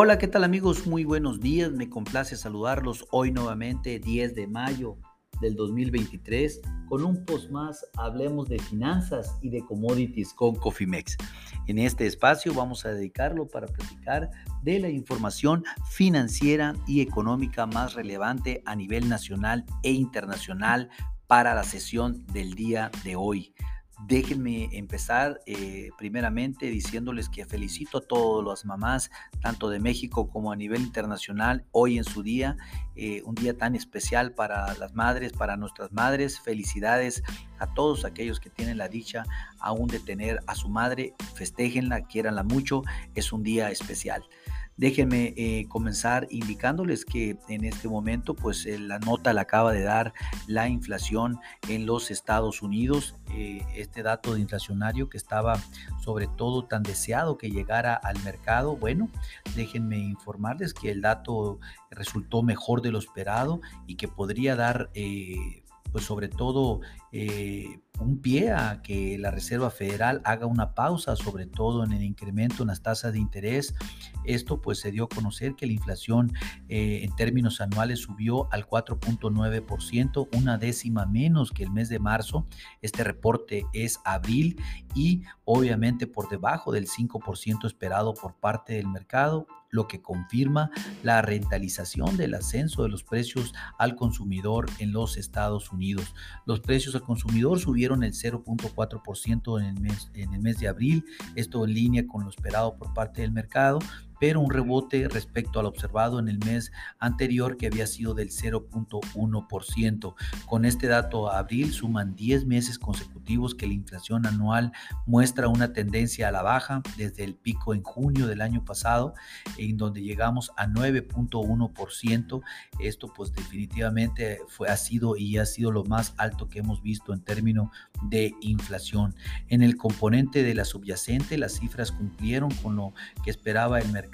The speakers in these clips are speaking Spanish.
Hola, ¿qué tal amigos? Muy buenos días, me complace saludarlos hoy nuevamente 10 de mayo del 2023 con un post más Hablemos de finanzas y de commodities con Cofimex. En este espacio vamos a dedicarlo para platicar de la información financiera y económica más relevante a nivel nacional e internacional para la sesión del día de hoy. Déjenme empezar eh, primeramente diciéndoles que felicito a todas las mamás, tanto de México como a nivel internacional, hoy en su día, eh, un día tan especial para las madres, para nuestras madres. Felicidades a todos aquellos que tienen la dicha aún de tener a su madre, festéjenla, quiéranla mucho, es un día especial. Déjenme eh, comenzar indicándoles que en este momento, pues eh, la nota la acaba de dar la inflación en los Estados Unidos. Eh, este dato de inflacionario que estaba sobre todo tan deseado que llegara al mercado. Bueno, déjenme informarles que el dato resultó mejor de lo esperado y que podría dar pues sobre todo eh, un pie a que la Reserva Federal haga una pausa, sobre todo en el incremento en las tasas de interés. Esto pues se dio a conocer que la inflación eh, en términos anuales subió al 4.9%, una décima menos que el mes de marzo. Este reporte es abril y obviamente por debajo del 5% esperado por parte del mercado lo que confirma la rentalización del ascenso de los precios al consumidor en los Estados Unidos. Los precios al consumidor subieron el 0.4% en el mes en el mes de abril, esto en línea con lo esperado por parte del mercado, pero un rebote respecto al observado en el mes anterior que había sido del 0.1%. Con este dato a abril suman 10 meses consecutivos que la inflación anual muestra una tendencia a la baja desde el pico en junio del año pasado, en donde llegamos a 9.1%. Esto pues definitivamente fue, ha sido y ha sido lo más alto que hemos visto en términos de inflación. En el componente de la subyacente, las cifras cumplieron con lo que esperaba el mercado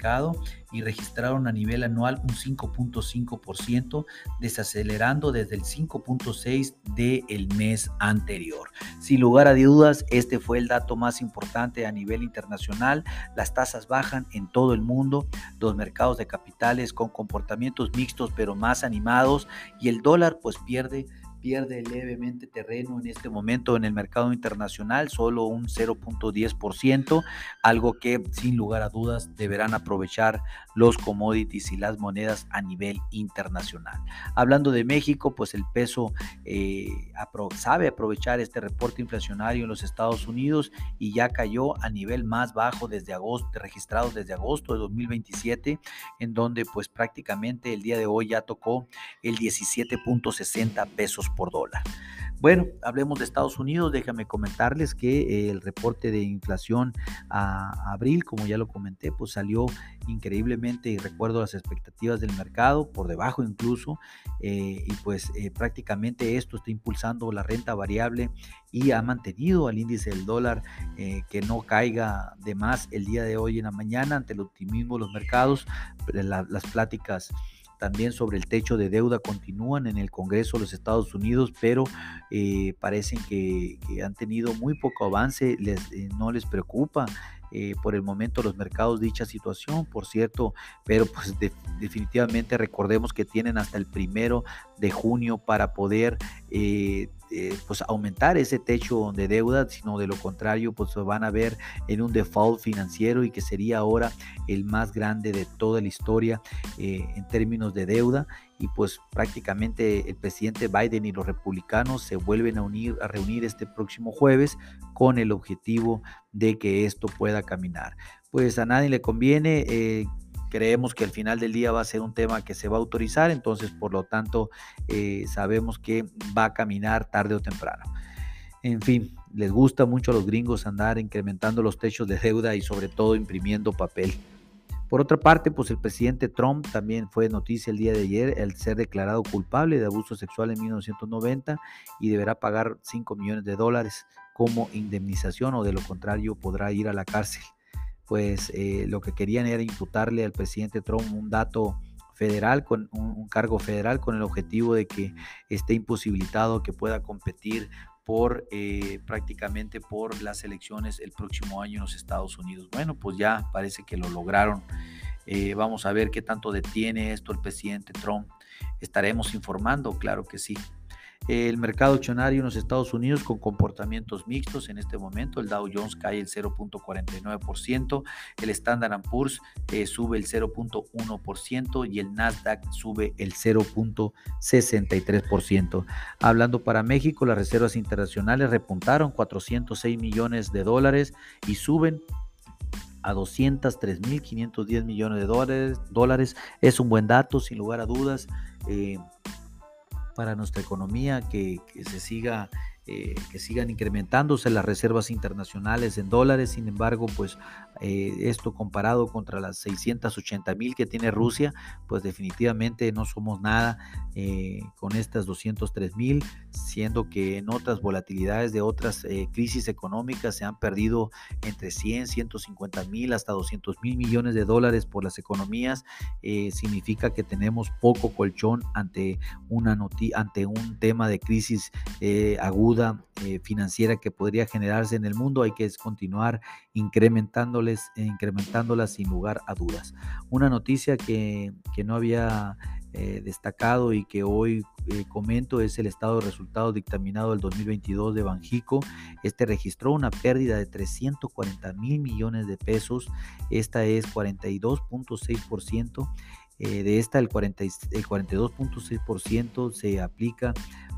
y registraron a nivel anual un 5.5%, desacelerando desde el 5.6% del mes anterior. Sin lugar a dudas, este fue el dato más importante a nivel internacional. Las tasas bajan en todo el mundo, los mercados de capitales con comportamientos mixtos pero más animados y el dólar pues pierde pierde levemente terreno en este momento en el mercado internacional, solo un 0.10%, algo que sin lugar a dudas deberán aprovechar los commodities y las monedas a nivel internacional. Hablando de México, pues el peso eh, sabe aprovechar este reporte inflacionario en los Estados Unidos y ya cayó a nivel más bajo desde agosto, registrado desde agosto de 2027, en donde pues prácticamente el día de hoy ya tocó el 17.60 pesos por dólar. Bueno, hablemos de Estados Unidos. Déjame comentarles que eh, el reporte de inflación a abril, como ya lo comenté, pues salió increíblemente y recuerdo las expectativas del mercado, por debajo incluso, eh, y pues eh, prácticamente esto está impulsando la renta variable y ha mantenido al índice del dólar que no caiga de más el día de hoy en la mañana ante el optimismo de los mercados, las pláticas también sobre el techo de deuda continúan en el Congreso de los Estados Unidos, pero eh, parecen que, han tenido muy poco avance, les, eh, no les preocupa eh, por el momento los mercados dicha situación, por cierto, pero pues definitivamente recordemos que tienen hasta el primero de junio para poder eh, pues aumentar ese techo de deuda, sino de lo contrario, pues se van a ver en un default financiero y que sería ahora el más grande de toda la historia eh, en términos de deuda. Y pues prácticamente el presidente Biden y los republicanos se vuelven a unir, a reunir este próximo jueves con el objetivo de que esto pueda caminar. Pues a nadie le conviene. Eh, creemos que al final del día va a ser un tema que se va a autorizar, entonces por lo tanto eh, sabemos que va a caminar tarde o temprano. En fin, les gusta mucho a los gringos andar incrementando los techos de deuda y sobre todo imprimiendo papel. Por otra parte, pues el presidente Trump también fue noticia el día de ayer el ser declarado culpable de abuso sexual en 1990 y deberá pagar 5 millones de dólares como indemnización o de lo contrario podrá ir a la cárcel. Pues eh, lo que querían era imputarle al presidente Trump un dato federal, con un, cargo federal, con el objetivo de que esté imposibilitado que pueda competir por eh, prácticamente por las elecciones el próximo año en los Estados Unidos. Bueno, pues ya parece que lo lograron. Eh, vamos a ver qué tanto detiene esto el presidente Trump. Estaremos informando, claro que sí. El mercado accionario en los Estados Unidos con comportamientos mixtos en este momento. El Dow Jones cae el 0.49%, el Standard Poor's eh, sube el 0.1% y el Nasdaq sube el 0.63%. Hablando para México, las reservas internacionales repuntaron 406 millones de dólares y suben a 203.510 millones de dólares. Es un buen dato, sin lugar a dudas. Eh, para nuestra economía, que, se siga eh, que sigan incrementándose las reservas internacionales en dólares. Sin embargo, pues eh, esto comparado contra las 680 mil que tiene Rusia, pues definitivamente no somos nada eh, con estas 203 mil, siendo que en otras volatilidades de otras crisis económicas se han perdido entre 100, 150 mil hasta 200 mil millones de dólares por las economías. significa que tenemos poco colchón ante, una ante un tema de crisis aguda eh, financiera que podría generarse en el mundo, hay que continuar incrementándoles, eh, incrementándolas sin lugar a dudas. Una noticia que, no había eh, destacado y que hoy comento es el estado de resultados dictaminado del 2022 de Banjico. Este registró una pérdida de 340 mil millones de pesos. Esta es 42.6%. de esta, el, el 42.6% se aplica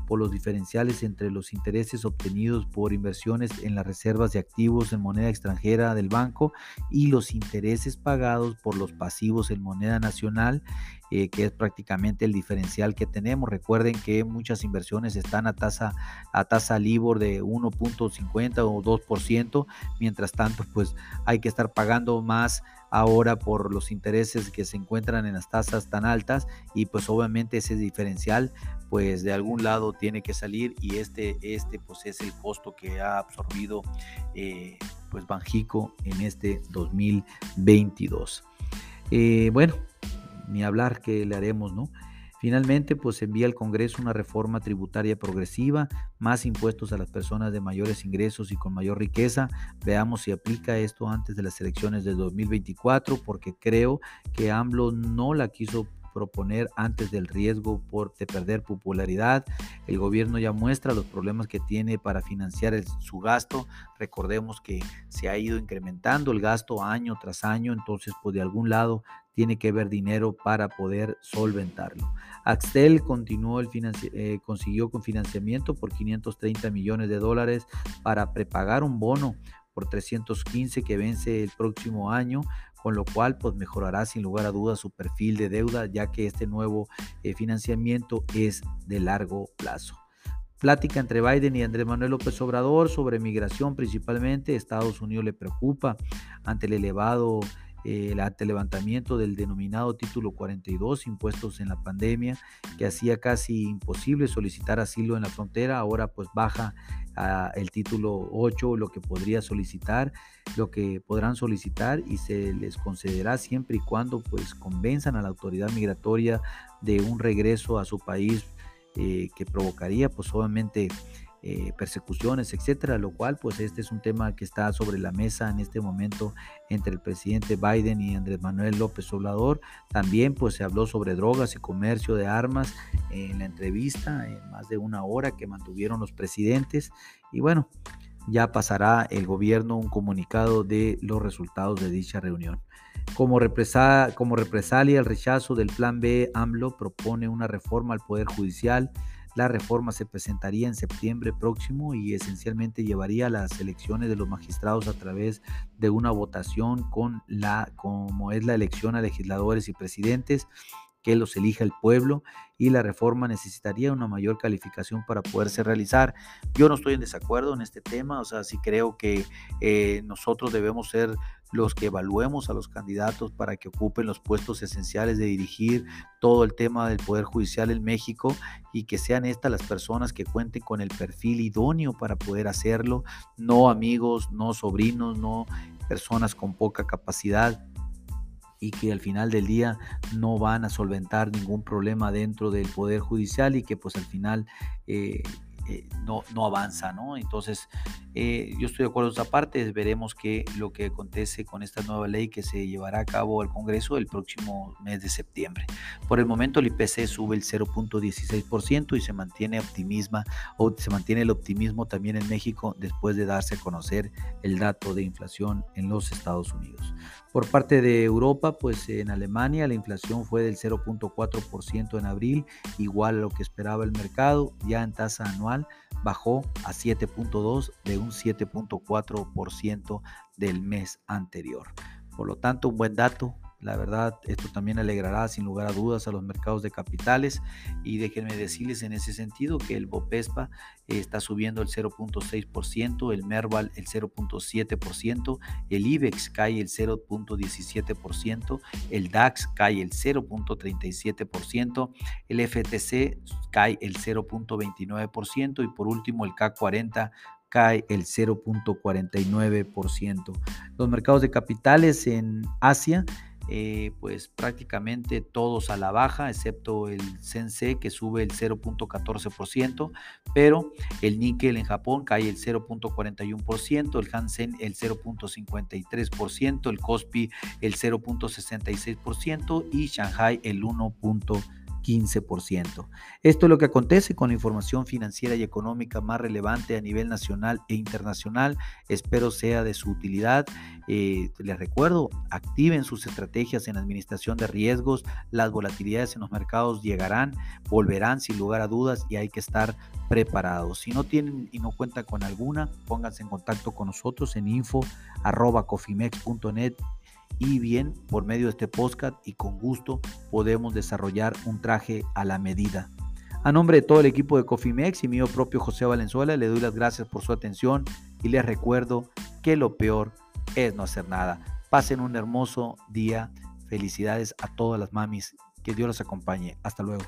por los diferenciales entre los intereses obtenidos por inversiones en las reservas de activos en moneda extranjera del banco y los intereses pagados por los pasivos en moneda nacional, eh, que es prácticamente el diferencial que tenemos. Recuerden que muchas inversiones están a tasa, a tasa LIBOR de 1.50 o 2%, mientras tanto pues hay que estar pagando más ahora por los intereses que se encuentran en las tasas tan altas y pues obviamente ese diferencial pues de algún lado tiene que salir y este, este pues es el costo que ha absorbido eh, pues Banjico en este 2022. Eh, bueno, ni hablar que le haremos, ¿no? Finalmente, pues envía al Congreso una reforma tributaria progresiva, más impuestos a las personas de mayores ingresos y con mayor riqueza. Veamos si aplica esto antes de las elecciones del 2024, porque creo que AMLO no la quiso proponer antes del riesgo por, de perder popularidad. El gobierno ya muestra los problemas que tiene para financiar su gasto. Recordemos que se ha ido incrementando el gasto año tras año, entonces pues de algún lado tiene que haber dinero para poder solventarlo. Axtel continuó el eh, consiguió con financiamiento por 530 millones de dólares para prepagar un bono por 315 que vence el próximo año con lo cual pues mejorará sin lugar a dudas su perfil de deuda ya que este nuevo eh, financiamiento es de largo plazo. Plática entre Biden y Andrés Manuel López Obrador sobre migración principalmente. Estados Unidos le preocupa ante el elevado el levantamiento del denominado título 42, impuestos en la pandemia, que hacía casi imposible solicitar asilo en la frontera, ahora pues baja el título 8, lo que podría solicitar, lo que podrán solicitar y se les concederá siempre y cuando pues convenzan a la autoridad migratoria de un regreso a su país eh, que provocaría pues obviamente eh, persecuciones, etcétera, lo cual pues este es un tema que está sobre la mesa en este momento entre el presidente Biden y Andrés Manuel López Obrador. También pues se habló sobre drogas y comercio de armas en la entrevista, en más de una hora que mantuvieron los presidentes y bueno, ya pasará el gobierno un comunicado de los resultados de dicha reunión. Como, como represalia al rechazo del plan B, AMLO propone una reforma al Poder Judicial la reforma se presentaría en septiembre próximo y esencialmente llevaría a las elecciones de los magistrados a través de una votación con la como es la elección a legisladores y presidentes que los elija el pueblo y la reforma necesitaría una mayor calificación para poderse realizar. Yo no estoy en desacuerdo en este tema, o sea, sí creo que eh, nosotros debemos ser los que evaluemos a los candidatos para que ocupen los puestos esenciales de dirigir todo el tema del Poder Judicial en México y que sean estas las personas que cuenten con el perfil idóneo para poder hacerlo, no amigos, no sobrinos, no personas con poca capacidad y que al final del día no van a solventar ningún problema dentro del Poder Judicial y que pues al final eh, eh, no, no avanza, ¿no? Entonces, eh, yo estoy de acuerdo esa parte, veremos qué lo que acontece con esta nueva ley que se llevará a cabo al Congreso el próximo mes de septiembre. Por el momento el IPC sube el 0.16% y se mantiene optimismo, o se mantiene el optimismo también en México después de darse a conocer el dato de inflación en los Estados Unidos. Por parte de Europa, pues en Alemania la inflación fue del 0.4% en abril, igual a lo que esperaba el mercado, ya en tasa anual bajó a 7.2 de un 7.4% del mes anterior. Por lo tanto, un buen dato la verdad, esto también alegrará sin lugar a dudas a los mercados de capitales y déjenme decirles en ese sentido que el Bopespa está subiendo el 0.6%, el Merval el 0.7%, el IBEX cae el 0.17%, el DAX cae el 0.37%, el FTC cae el 0.29% y por último el K40 cae el 0.49%. Los mercados de capitales en Asia eh, pues prácticamente todos a la baja, excepto el Sense que sube el 0.14%, pero el níquel en Japón cae el 0.41%, el Hansen el 0.53%, el Kospi el 0.66% y Shanghai el 1.5%. 15%. Esto es lo que acontece con la información financiera y económica más relevante a nivel nacional e internacional. Espero sea de su utilidad. Eh, les recuerdo, activen sus estrategias en administración de riesgos. Las volatilidades en los mercados llegarán, volverán sin lugar a dudas y hay que estar preparados. Si no tienen y no cuentan con alguna, pónganse en contacto con nosotros en info.cofimex.net y bien por medio de este podcast y con gusto podemos desarrollar un traje a la medida. A nombre de todo el equipo de Cofimex y mío propio José Valenzuela, le doy las gracias por su atención y les recuerdo que lo peor es no hacer nada. Pasen un hermoso día. Felicidades a todas las mamis. Que Dios los acompañe. Hasta luego.